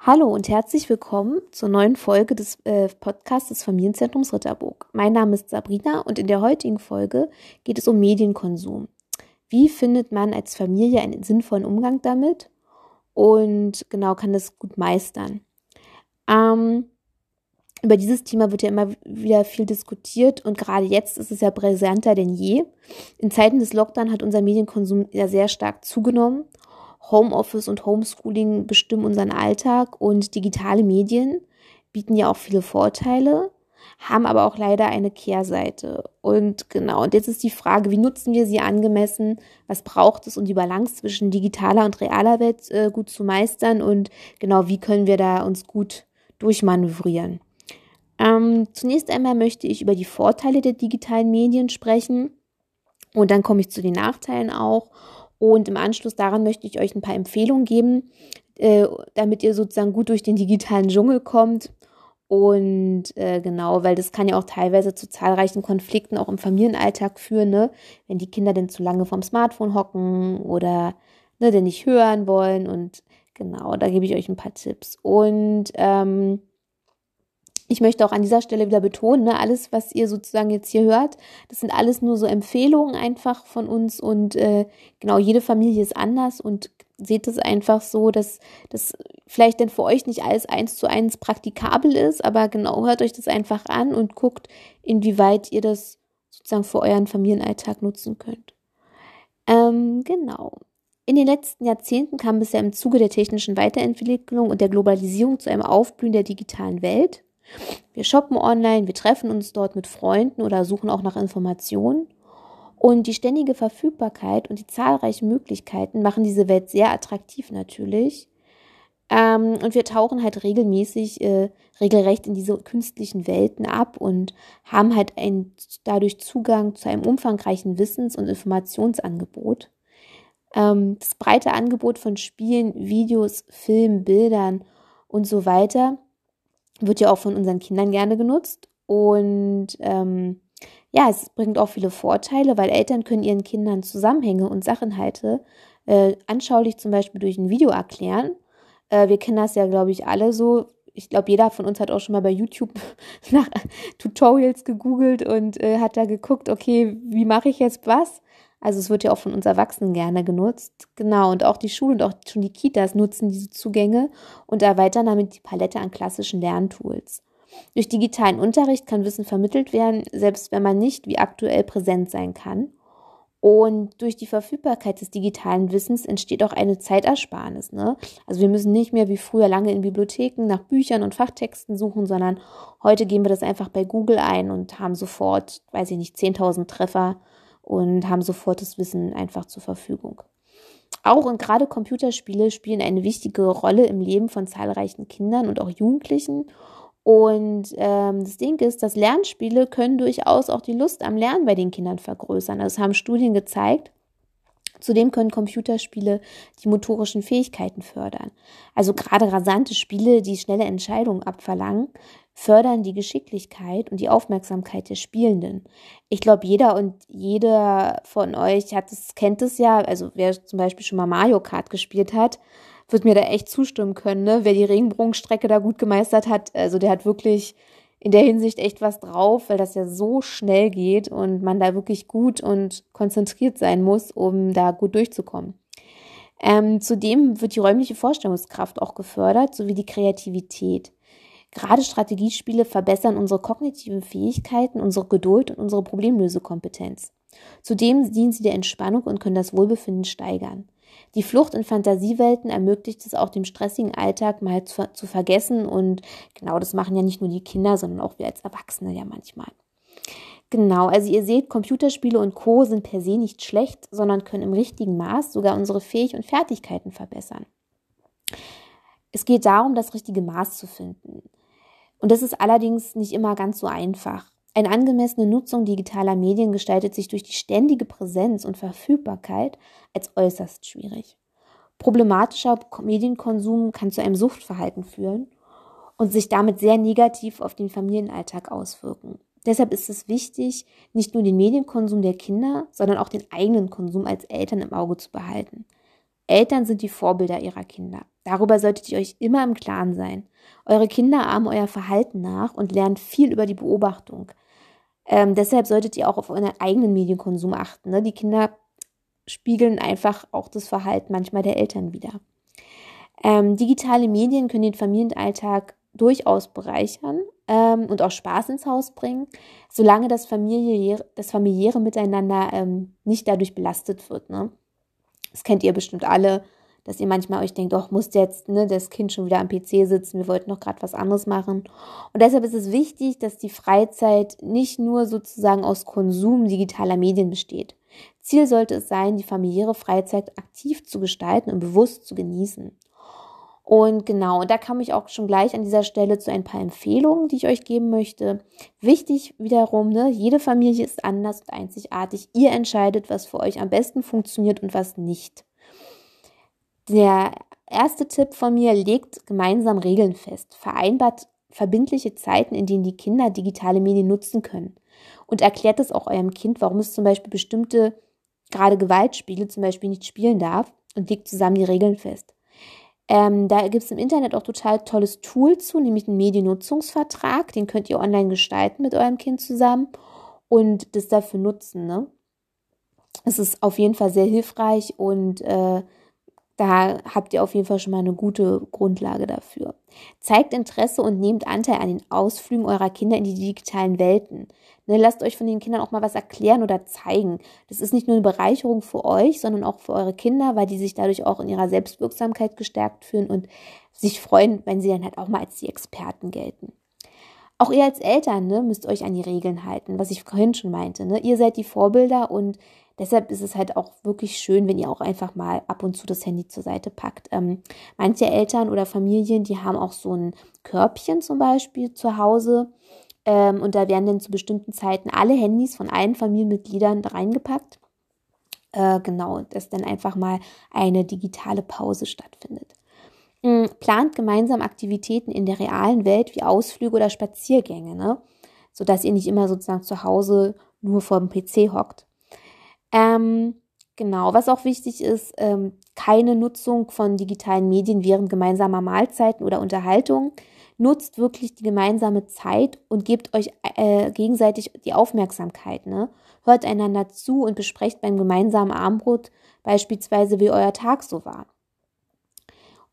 Hallo und herzlich willkommen zur neuen Folge des äh, Podcasts des Familienzentrums Ritterburg. Mein Name ist Sabrina und in der heutigen Folge geht es um Medienkonsum. Wie findet man als Familie einen sinnvollen Umgang damit und genau kann das gut meistern? Ähm, über dieses Thema wird ja immer wieder viel diskutiert und gerade jetzt ist es ja präsenter denn je. In Zeiten des Lockdown hat unser Medienkonsum ja sehr stark zugenommen. Homeoffice und Homeschooling bestimmen unseren Alltag und digitale Medien bieten ja auch viele Vorteile, haben aber auch leider eine Kehrseite. Und genau, und jetzt ist die Frage, wie nutzen wir sie angemessen? Was braucht es, um die Balance zwischen digitaler und realer Welt äh, gut zu meistern? Und genau, wie können wir da uns gut durchmanövrieren? Ähm, zunächst einmal möchte ich über die Vorteile der digitalen Medien sprechen und dann komme ich zu den Nachteilen auch. Und im Anschluss daran möchte ich euch ein paar Empfehlungen geben, äh, damit ihr sozusagen gut durch den digitalen Dschungel kommt. Und äh, genau, weil das kann ja auch teilweise zu zahlreichen Konflikten auch im Familienalltag führen, ne? wenn die Kinder denn zu lange vom Smartphone hocken oder ne, denn nicht hören wollen. Und genau, da gebe ich euch ein paar Tipps. Und ähm, ich möchte auch an dieser Stelle wieder betonen, ne, alles, was ihr sozusagen jetzt hier hört, das sind alles nur so Empfehlungen einfach von uns und äh, genau, jede Familie ist anders und seht es einfach so, dass das vielleicht denn für euch nicht alles eins zu eins praktikabel ist, aber genau, hört euch das einfach an und guckt, inwieweit ihr das sozusagen für euren Familienalltag nutzen könnt. Ähm, genau. In den letzten Jahrzehnten kam ja im Zuge der technischen Weiterentwicklung und der Globalisierung zu einem Aufblühen der digitalen Welt. Wir shoppen online, wir treffen uns dort mit Freunden oder suchen auch nach Informationen. Und die ständige Verfügbarkeit und die zahlreichen Möglichkeiten machen diese Welt sehr attraktiv natürlich. Ähm, und wir tauchen halt regelmäßig, äh, regelrecht in diese künstlichen Welten ab und haben halt ein, dadurch Zugang zu einem umfangreichen Wissens- und Informationsangebot. Ähm, das breite Angebot von Spielen, Videos, Filmen, Bildern und so weiter wird ja auch von unseren Kindern gerne genutzt. Und ähm, ja, es bringt auch viele Vorteile, weil Eltern können ihren Kindern Zusammenhänge und Sachinhalte äh, anschaulich zum Beispiel durch ein Video erklären. Äh, wir kennen das ja, glaube ich, alle so. Ich glaube, jeder von uns hat auch schon mal bei YouTube nach Tutorials gegoogelt und äh, hat da geguckt, okay, wie mache ich jetzt was? Also es wird ja auch von uns Erwachsenen gerne genutzt. Genau, und auch die Schulen und auch schon die Kitas nutzen diese Zugänge und erweitern damit die Palette an klassischen Lerntools. Durch digitalen Unterricht kann Wissen vermittelt werden, selbst wenn man nicht wie aktuell präsent sein kann. Und durch die Verfügbarkeit des digitalen Wissens entsteht auch eine Zeitersparnis. Ne? Also wir müssen nicht mehr wie früher lange in Bibliotheken nach Büchern und Fachtexten suchen, sondern heute geben wir das einfach bei Google ein und haben sofort, weiß ich nicht, 10.000 Treffer und haben sofort das Wissen einfach zur Verfügung. Auch und gerade Computerspiele spielen eine wichtige Rolle im Leben von zahlreichen Kindern und auch Jugendlichen. Und ähm, das Ding ist, dass Lernspiele können durchaus auch die Lust am Lernen bei den Kindern vergrößern. Das haben Studien gezeigt. Zudem können Computerspiele die motorischen Fähigkeiten fördern. Also gerade rasante Spiele, die schnelle Entscheidungen abverlangen, fördern die Geschicklichkeit und die Aufmerksamkeit der Spielenden. Ich glaube, jeder und jeder von euch hat es, kennt es ja, also wer zum Beispiel schon mal Mario Kart gespielt hat, wird mir da echt zustimmen können, ne? Wer die Regenbogenstrecke da gut gemeistert hat, also der hat wirklich in der Hinsicht echt was drauf, weil das ja so schnell geht und man da wirklich gut und konzentriert sein muss, um da gut durchzukommen. Ähm, zudem wird die räumliche Vorstellungskraft auch gefördert, sowie die Kreativität. Gerade Strategiespiele verbessern unsere kognitiven Fähigkeiten, unsere Geduld und unsere Problemlösekompetenz. Zudem dienen sie der Entspannung und können das Wohlbefinden steigern. Die Flucht in Fantasiewelten ermöglicht es auch dem stressigen Alltag mal zu, zu vergessen und genau das machen ja nicht nur die Kinder, sondern auch wir als Erwachsene ja manchmal. Genau, also ihr seht, Computerspiele und Co. sind per se nicht schlecht, sondern können im richtigen Maß sogar unsere Fähig und Fertigkeiten verbessern. Es geht darum, das richtige Maß zu finden. Und das ist allerdings nicht immer ganz so einfach. Eine angemessene Nutzung digitaler Medien gestaltet sich durch die ständige Präsenz und Verfügbarkeit als äußerst schwierig. Problematischer Medienkonsum kann zu einem Suchtverhalten führen und sich damit sehr negativ auf den Familienalltag auswirken. Deshalb ist es wichtig, nicht nur den Medienkonsum der Kinder, sondern auch den eigenen Konsum als Eltern im Auge zu behalten. Eltern sind die Vorbilder ihrer Kinder. Darüber solltet ihr euch immer im Klaren sein. Eure Kinder ahmen euer Verhalten nach und lernen viel über die Beobachtung. Ähm, deshalb solltet ihr auch auf euren eigenen Medienkonsum achten. Ne? Die Kinder spiegeln einfach auch das Verhalten manchmal der Eltern wieder. Ähm, digitale Medien können den Familienalltag durchaus bereichern ähm, und auch Spaß ins Haus bringen, solange das familiäre, das familiäre Miteinander ähm, nicht dadurch belastet wird. Ne? Das kennt ihr bestimmt alle, dass ihr manchmal euch denkt, doch, muss jetzt ne, das Kind schon wieder am PC sitzen, wir wollten noch gerade was anderes machen. Und deshalb ist es wichtig, dass die Freizeit nicht nur sozusagen aus Konsum digitaler Medien besteht. Ziel sollte es sein, die familiäre Freizeit aktiv zu gestalten und bewusst zu genießen. Und genau, da kam ich auch schon gleich an dieser Stelle zu ein paar Empfehlungen, die ich euch geben möchte. Wichtig wiederum, ne, jede Familie ist anders und einzigartig. Ihr entscheidet, was für euch am besten funktioniert und was nicht. Der erste Tipp von mir, legt gemeinsam Regeln fest. Vereinbart verbindliche Zeiten, in denen die Kinder digitale Medien nutzen können. Und erklärt es auch eurem Kind, warum es zum Beispiel bestimmte, gerade Gewaltspiele zum Beispiel nicht spielen darf und legt zusammen die Regeln fest. Ähm, da gibt es im Internet auch total tolles Tool zu, nämlich einen Mediennutzungsvertrag. Den könnt ihr online gestalten mit eurem Kind zusammen und das dafür nutzen. Ne? Es ist auf jeden Fall sehr hilfreich und äh, da habt ihr auf jeden Fall schon mal eine gute Grundlage dafür. Zeigt Interesse und nehmt Anteil an den Ausflügen eurer Kinder in die digitalen Welten. Ne, lasst euch von den Kindern auch mal was erklären oder zeigen. Das ist nicht nur eine Bereicherung für euch, sondern auch für eure Kinder, weil die sich dadurch auch in ihrer Selbstwirksamkeit gestärkt fühlen und sich freuen, wenn sie dann halt auch mal als die Experten gelten. Auch ihr als Eltern ne, müsst euch an die Regeln halten, was ich vorhin schon meinte. Ne? Ihr seid die Vorbilder und Deshalb ist es halt auch wirklich schön, wenn ihr auch einfach mal ab und zu das Handy zur Seite packt. Ähm, manche Eltern oder Familien, die haben auch so ein Körbchen zum Beispiel zu Hause. Ähm, und da werden dann zu bestimmten Zeiten alle Handys von allen Familienmitgliedern reingepackt. Äh, genau, dass dann einfach mal eine digitale Pause stattfindet. Ähm, plant gemeinsam Aktivitäten in der realen Welt wie Ausflüge oder Spaziergänge, ne? sodass ihr nicht immer sozusagen zu Hause nur vor dem PC hockt. Ähm, genau, was auch wichtig ist, ähm, keine Nutzung von digitalen Medien während gemeinsamer Mahlzeiten oder Unterhaltung. Nutzt wirklich die gemeinsame Zeit und gebt euch äh, gegenseitig die Aufmerksamkeit. Ne? Hört einander zu und besprecht beim gemeinsamen Armbrot beispielsweise, wie euer Tag so war.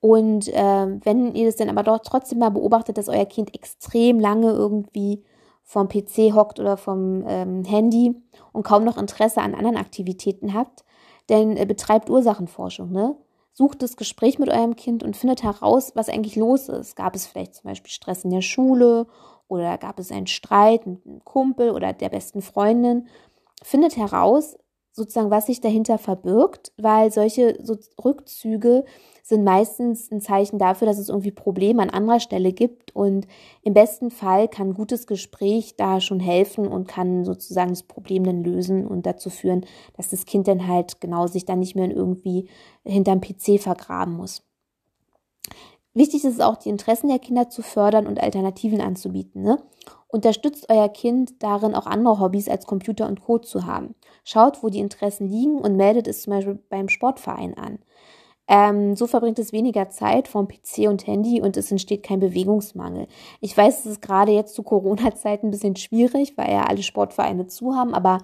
Und äh, wenn ihr das dann aber doch trotzdem mal beobachtet, dass euer Kind extrem lange irgendwie vom PC hockt oder vom ähm, Handy und kaum noch Interesse an anderen Aktivitäten habt, denn äh, betreibt Ursachenforschung, ne? Sucht das Gespräch mit eurem Kind und findet heraus, was eigentlich los ist. Gab es vielleicht zum Beispiel Stress in der Schule oder gab es einen Streit mit einem Kumpel oder der besten Freundin? Findet heraus, sozusagen, was sich dahinter verbirgt, weil solche so Rückzüge sind meistens ein Zeichen dafür, dass es irgendwie Probleme an anderer Stelle gibt und im besten Fall kann gutes Gespräch da schon helfen und kann sozusagen das Problem dann lösen und dazu führen, dass das Kind dann halt genau sich dann nicht mehr irgendwie hinterm PC vergraben muss. Wichtig ist es auch, die Interessen der Kinder zu fördern und Alternativen anzubieten. Ne? Unterstützt euer Kind darin, auch andere Hobbys als Computer und Code zu haben. Schaut, wo die Interessen liegen und meldet es zum Beispiel beim Sportverein an. Ähm, so verbringt es weniger Zeit vom PC und Handy und es entsteht kein Bewegungsmangel. Ich weiß, es ist gerade jetzt zu Corona-Zeiten ein bisschen schwierig, weil ja alle Sportvereine zu haben, aber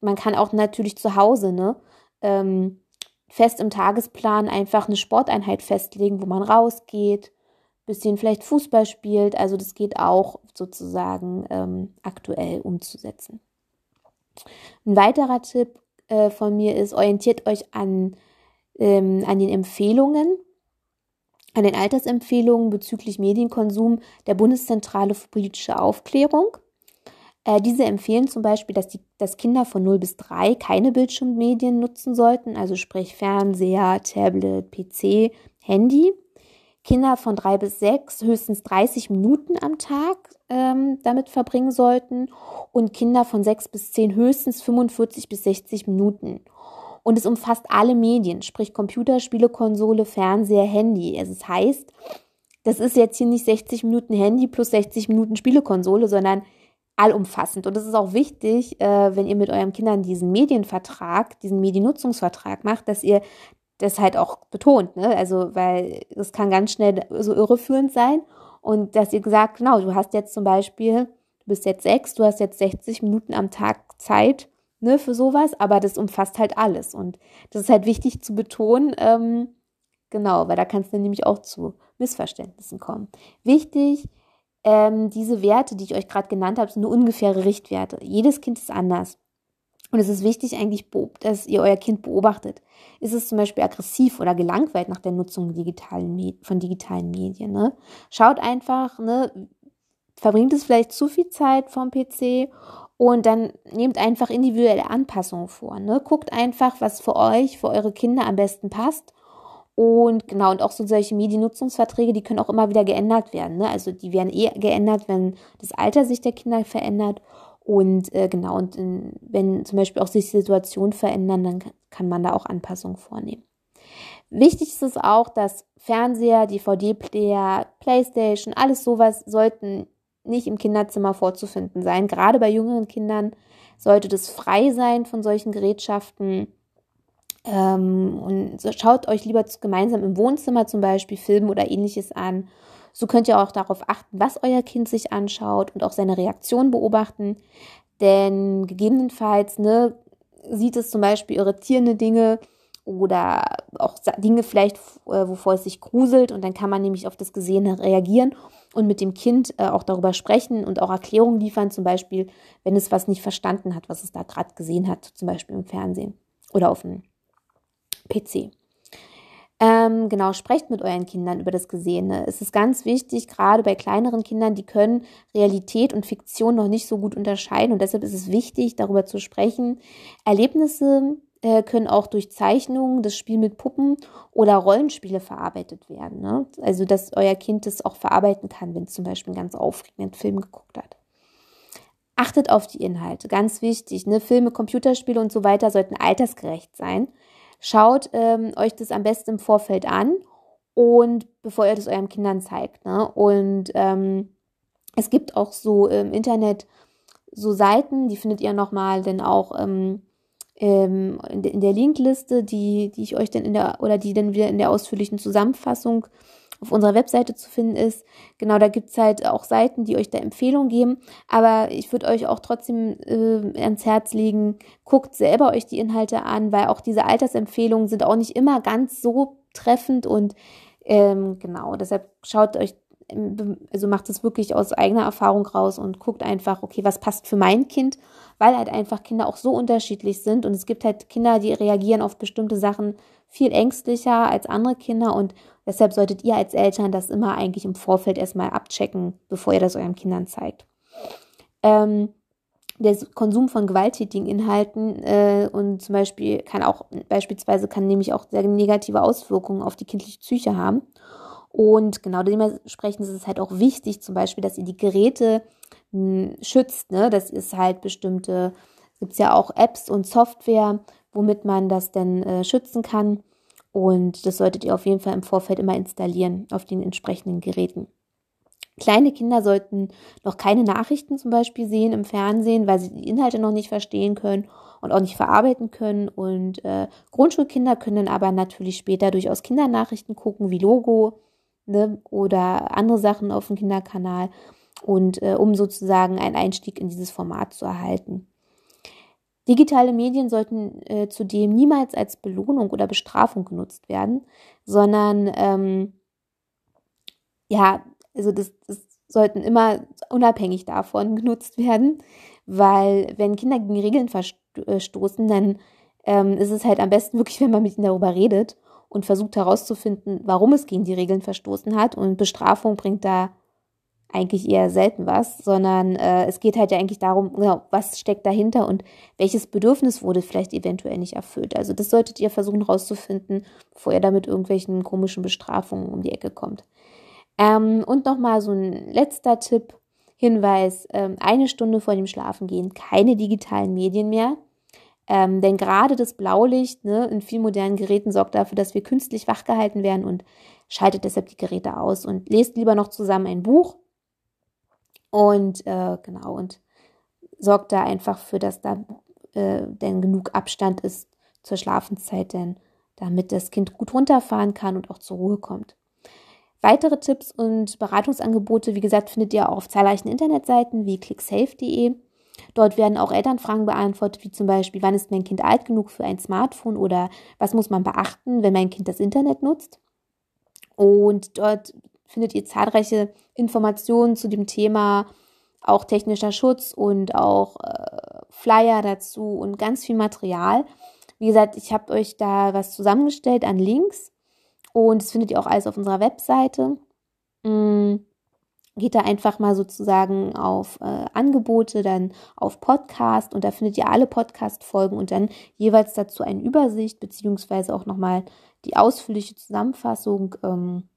man kann auch natürlich zu Hause, ne? Ähm, fest im Tagesplan einfach eine Sporteinheit festlegen, wo man rausgeht, bisschen vielleicht Fußball spielt. Also das geht auch sozusagen ähm, aktuell umzusetzen. Ein weiterer Tipp äh, von mir ist, orientiert euch an, ähm, an den Empfehlungen, an den Altersempfehlungen bezüglich Medienkonsum der Bundeszentrale für politische Aufklärung. Äh, diese empfehlen zum Beispiel, dass, die, dass Kinder von 0 bis 3 keine Bildschirmmedien nutzen sollten, also sprich Fernseher, Tablet, PC, Handy. Kinder von 3 bis 6 höchstens 30 Minuten am Tag ähm, damit verbringen sollten und Kinder von 6 bis 10 höchstens 45 bis 60 Minuten. Und es umfasst alle Medien, sprich Computer, Spiele, Konsole, Fernseher, Handy. Also es heißt, das ist jetzt hier nicht 60 Minuten Handy plus 60 Minuten Spielekonsole, sondern allumfassend. Und es ist auch wichtig, äh, wenn ihr mit euren Kindern diesen Medienvertrag, diesen Mediennutzungsvertrag macht, dass ihr das halt auch betont, ne? Also, weil es kann ganz schnell so irreführend sein. Und dass ihr gesagt, genau, du hast jetzt zum Beispiel, du bist jetzt sechs, du hast jetzt 60 Minuten am Tag Zeit, ne, für sowas, aber das umfasst halt alles. Und das ist halt wichtig zu betonen, ähm, genau, weil da kann es dann nämlich auch zu Missverständnissen kommen. Wichtig, ähm, diese Werte, die ich euch gerade genannt habe, sind nur ungefähre Richtwerte. Jedes Kind ist anders. Und es ist wichtig eigentlich, dass ihr euer Kind beobachtet. Ist es zum Beispiel aggressiv oder gelangweilt nach der Nutzung digitalen, von digitalen Medien? Ne? Schaut einfach, ne, verbringt es vielleicht zu viel Zeit vom PC und dann nehmt einfach individuelle Anpassungen vor. Ne? Guckt einfach, was für euch, für eure Kinder am besten passt. Und genau, und auch so solche Mediennutzungsverträge, die können auch immer wieder geändert werden. Ne? Also die werden eh geändert, wenn das Alter sich der Kinder verändert. Und äh, genau, und in, wenn zum Beispiel auch sich Situationen verändern, dann kann man da auch Anpassungen vornehmen. Wichtig ist es auch, dass Fernseher, DVD-Player, Playstation, alles sowas sollten nicht im Kinderzimmer vorzufinden sein. Gerade bei jüngeren Kindern sollte das frei sein von solchen Gerätschaften. Ähm, und schaut euch lieber gemeinsam im Wohnzimmer zum Beispiel Filme oder ähnliches an. So könnt ihr auch darauf achten, was euer Kind sich anschaut und auch seine Reaktion beobachten. Denn gegebenenfalls ne, sieht es zum Beispiel irritierende Dinge oder auch Dinge vielleicht, äh, wovor es sich gruselt und dann kann man nämlich auf das Gesehene reagieren und mit dem Kind äh, auch darüber sprechen und auch Erklärungen liefern, zum Beispiel, wenn es was nicht verstanden hat, was es da gerade gesehen hat, zum Beispiel im Fernsehen oder auf dem PC. Ähm, genau, sprecht mit euren Kindern über das Gesehene. Es ist ganz wichtig, gerade bei kleineren Kindern, die können Realität und Fiktion noch nicht so gut unterscheiden und deshalb ist es wichtig, darüber zu sprechen. Erlebnisse äh, können auch durch Zeichnungen, das Spiel mit Puppen oder Rollenspiele verarbeitet werden. Ne? Also, dass euer Kind das auch verarbeiten kann, wenn es zum Beispiel einen ganz aufregenden Film geguckt hat. Achtet auf die Inhalte, ganz wichtig. Ne? Filme, Computerspiele und so weiter sollten altersgerecht sein. Schaut ähm, euch das am besten im Vorfeld an und bevor ihr das euren Kindern zeigt. Ne? Und ähm, es gibt auch so im Internet so Seiten, die findet ihr nochmal dann auch ähm, ähm, in der Linkliste, die, die ich euch dann in der, oder die dann wieder in der ausführlichen Zusammenfassung auf unserer Webseite zu finden ist. Genau, da gibt's halt auch Seiten, die euch da Empfehlungen geben. Aber ich würde euch auch trotzdem äh, ans Herz legen, guckt selber euch die Inhalte an, weil auch diese Altersempfehlungen sind auch nicht immer ganz so treffend und ähm, genau, deshalb schaut euch also macht es wirklich aus eigener Erfahrung raus und guckt einfach, okay, was passt für mein Kind, weil halt einfach Kinder auch so unterschiedlich sind und es gibt halt Kinder, die reagieren auf bestimmte Sachen viel ängstlicher als andere Kinder und deshalb solltet ihr als Eltern das immer eigentlich im Vorfeld erstmal abchecken, bevor ihr das euren Kindern zeigt. Ähm, der Konsum von gewalttätigen Inhalten äh, und zum Beispiel kann auch beispielsweise kann nämlich auch sehr negative Auswirkungen auf die kindliche Psyche haben. Und genau dementsprechend ist es halt auch wichtig, zum Beispiel, dass ihr die Geräte hm, schützt. Ne? Das ist halt bestimmte, gibt es ja auch Apps und Software, womit man das denn äh, schützen kann. Und das solltet ihr auf jeden Fall im Vorfeld immer installieren auf den entsprechenden Geräten. Kleine Kinder sollten noch keine Nachrichten zum Beispiel sehen im Fernsehen, weil sie die Inhalte noch nicht verstehen können und auch nicht verarbeiten können. Und äh, Grundschulkinder können dann aber natürlich später durchaus Kindernachrichten gucken, wie Logo, ne, oder andere Sachen auf dem Kinderkanal und äh, um sozusagen einen Einstieg in dieses Format zu erhalten. Digitale Medien sollten äh, zudem niemals als Belohnung oder Bestrafung genutzt werden, sondern ähm, ja, also das, das sollten immer unabhängig davon genutzt werden, weil wenn Kinder gegen Regeln verstoßen, dann ähm, ist es halt am besten wirklich, wenn man mit ihnen darüber redet und versucht herauszufinden, warum es gegen die Regeln verstoßen hat. Und Bestrafung bringt da eigentlich eher selten was, sondern äh, es geht halt ja eigentlich darum, genau, was steckt dahinter und welches Bedürfnis wurde vielleicht eventuell nicht erfüllt. Also das solltet ihr versuchen herauszufinden, bevor ihr da mit irgendwelchen komischen Bestrafungen um die Ecke kommt. Ähm, und nochmal so ein letzter Tipp, Hinweis, ähm, eine Stunde vor dem Schlafengehen keine digitalen Medien mehr. Ähm, denn gerade das Blaulicht ne, in vielen modernen Geräten sorgt dafür, dass wir künstlich wachgehalten werden und schaltet deshalb die Geräte aus und lest lieber noch zusammen ein Buch und äh, genau und sorgt da einfach für, dass da äh, denn genug Abstand ist zur Schlafenszeit, denn damit das Kind gut runterfahren kann und auch zur Ruhe kommt. Weitere Tipps und Beratungsangebote, wie gesagt, findet ihr auf zahlreichen Internetseiten wie clicksafe.de. Dort werden auch Elternfragen beantwortet, wie zum Beispiel, wann ist mein Kind alt genug für ein Smartphone oder was muss man beachten, wenn mein Kind das Internet nutzt. Und dort findet ihr zahlreiche Informationen zu dem Thema, auch technischer Schutz und auch äh, Flyer dazu und ganz viel Material. Wie gesagt, ich habe euch da was zusammengestellt an Links und das findet ihr auch alles auf unserer Webseite. Mhm. Geht da einfach mal sozusagen auf äh, Angebote, dann auf Podcast und da findet ihr alle Podcast-Folgen und dann jeweils dazu eine Übersicht, beziehungsweise auch nochmal die ausführliche Zusammenfassung ähm,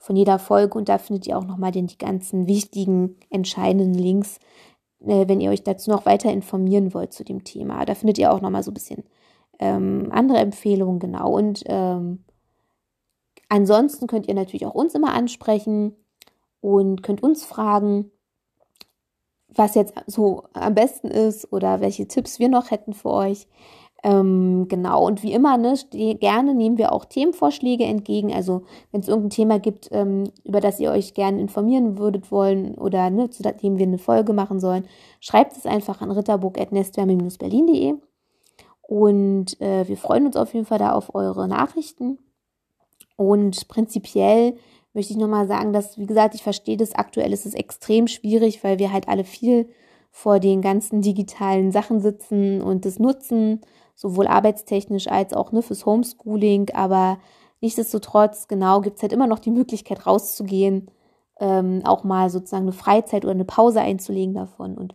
von jeder Folge und da findet ihr auch nochmal den, die ganzen wichtigen, entscheidenden Links, äh, wenn ihr euch dazu noch weiter informieren wollt zu dem Thema. Da findet ihr auch nochmal so ein bisschen ähm, andere Empfehlungen, genau. Und ähm, ansonsten könnt ihr natürlich auch uns immer ansprechen und könnt uns fragen, was jetzt so am besten ist oder welche Tipps wir noch hätten für euch. Ähm, genau, und wie immer, ne, gerne nehmen wir auch Themenvorschläge entgegen. Also, wenn es irgendein Thema gibt, ähm, über das ihr euch gerne informieren würdet wollen oder ne, zu dem wir eine Folge machen sollen, schreibt es einfach an ritterburg.nestwärme-berlin.de. Und äh, wir freuen uns auf jeden Fall da auf eure Nachrichten. Und prinzipiell möchte ich nochmal sagen, dass, wie gesagt, ich verstehe das aktuell ist es extrem schwierig, weil wir halt alle viel vor den ganzen digitalen Sachen sitzen und das nutzen, sowohl arbeitstechnisch als auch ne, fürs Homeschooling. Aber nichtsdestotrotz, genau, gibt es halt immer noch die Möglichkeit rauszugehen, ähm, auch mal sozusagen eine Freizeit oder eine Pause einzulegen davon. Und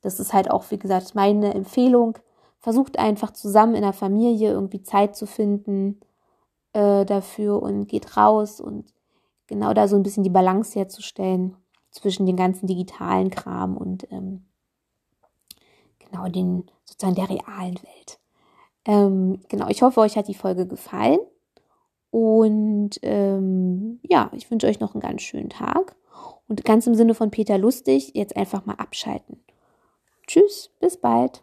das ist halt auch, wie gesagt, meine Empfehlung. Versucht einfach zusammen in der Familie irgendwie Zeit zu finden äh, dafür und geht raus und genau da so ein bisschen die Balance herzustellen zwischen den ganzen digitalen Kram und ähm, genau den sozusagen der realen Welt. Ähm, genau, ich hoffe, euch hat die Folge gefallen. Und ähm, ja, ich wünsche euch noch einen ganz schönen Tag. Und ganz im Sinne von Peter Lustig, jetzt einfach mal abschalten. Tschüss, bis bald.